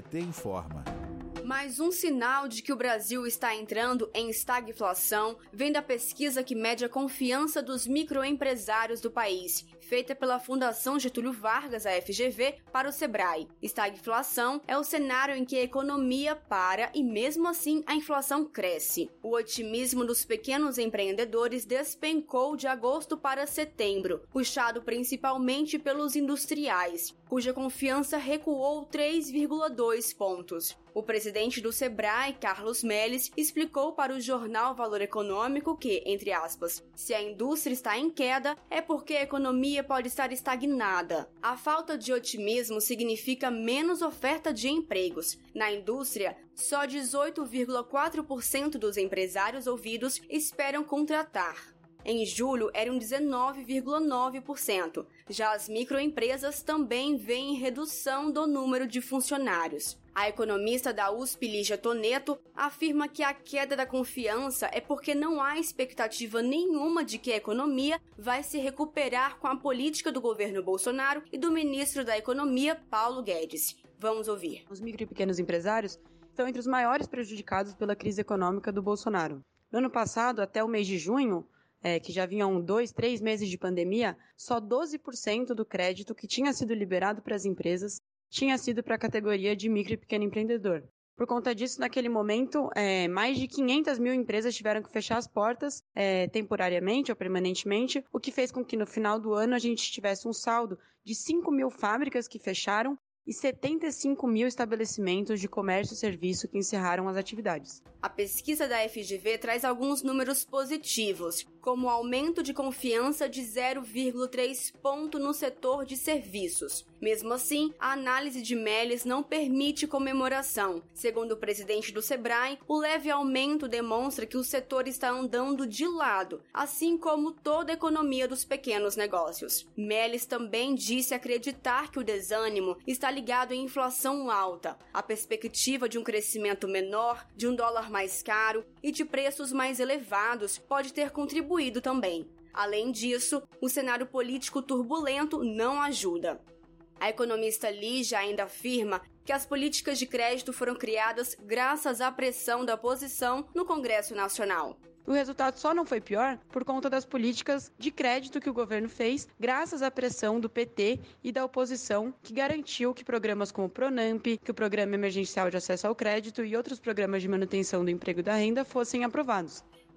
PT informa. Mais um sinal de que o Brasil está entrando em estagflação vem da pesquisa que mede a confiança dos microempresários do país, feita pela Fundação Getúlio Vargas, a FGV, para o Sebrae. Estagflação é o cenário em que a economia para e mesmo assim a inflação cresce. O otimismo dos pequenos empreendedores despencou de agosto para setembro, puxado principalmente pelos industriais, cuja confiança recuou 3,2 pontos. O presidente do Sebrae, Carlos Melles, explicou para o jornal Valor Econômico que, entre aspas, se a indústria está em queda, é porque a economia pode estar estagnada. A falta de otimismo significa menos oferta de empregos. Na indústria, só 18,4% dos empresários ouvidos esperam contratar. Em julho, eram 19,9%. Já as microempresas também veem redução do número de funcionários. A economista da USP, Lígia Toneto, afirma que a queda da confiança é porque não há expectativa nenhuma de que a economia vai se recuperar com a política do governo Bolsonaro e do ministro da Economia, Paulo Guedes. Vamos ouvir. Os micro e pequenos empresários estão entre os maiores prejudicados pela crise econômica do Bolsonaro. No ano passado, até o mês de junho, é, que já vinham dois, três meses de pandemia, só 12% do crédito que tinha sido liberado para as empresas tinha sido para a categoria de micro e pequeno empreendedor. Por conta disso, naquele momento, é, mais de 500 mil empresas tiveram que fechar as portas é, temporariamente ou permanentemente, o que fez com que no final do ano a gente tivesse um saldo de 5 mil fábricas que fecharam e 75 mil estabelecimentos de comércio e serviço que encerraram as atividades. A pesquisa da FGV traz alguns números positivos, como aumento de confiança de 0,3 ponto no setor de serviços. Mesmo assim, a análise de Meles não permite comemoração. Segundo o presidente do Sebrae, o leve aumento demonstra que o setor está andando de lado, assim como toda a economia dos pequenos negócios. Meles também disse acreditar que o desânimo está ligado à inflação alta, a perspectiva de um crescimento menor, de um dólar mais caro e de preços mais elevados pode ter contribuído também. Além disso, o cenário político turbulento não ajuda. A economista Lígia ainda afirma que as políticas de crédito foram criadas graças à pressão da oposição no Congresso Nacional. O resultado só não foi pior por conta das políticas de crédito que o governo fez, graças à pressão do PT e da oposição, que garantiu que programas como o Pronamp, que o Programa Emergencial de Acesso ao Crédito e outros programas de manutenção do emprego e da renda fossem aprovados.